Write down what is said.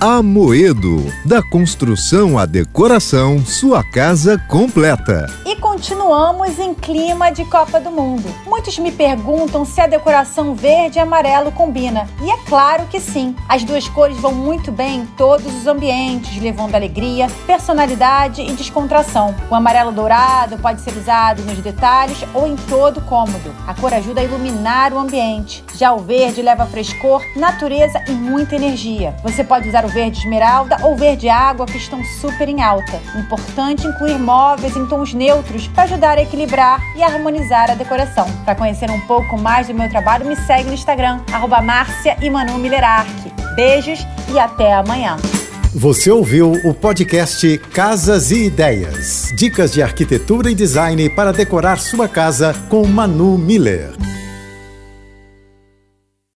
Amoedo. Da construção à decoração, sua casa completa. E continuamos em clima de Copa do Mundo. Muitos me perguntam se a decoração verde e amarelo combina. E é claro que sim. As duas cores vão muito bem em todos os ambientes, levando alegria, personalidade e descontração. O amarelo dourado pode ser usado nos detalhes ou em todo o cômodo. A cor ajuda a iluminar o ambiente. Já o verde leva frescor, natureza e muita energia. Você pode usar o verde esmeralda ou verde água que estão super em alta. Importante incluir móveis em tons neutros para ajudar a equilibrar e harmonizar a decoração. Para conhecer um pouco mais do meu trabalho, me segue no Instagram, arroba Márcia e Manu Beijos e até amanhã. Você ouviu o podcast Casas e Ideias. Dicas de arquitetura e design para decorar sua casa com Manu Miller.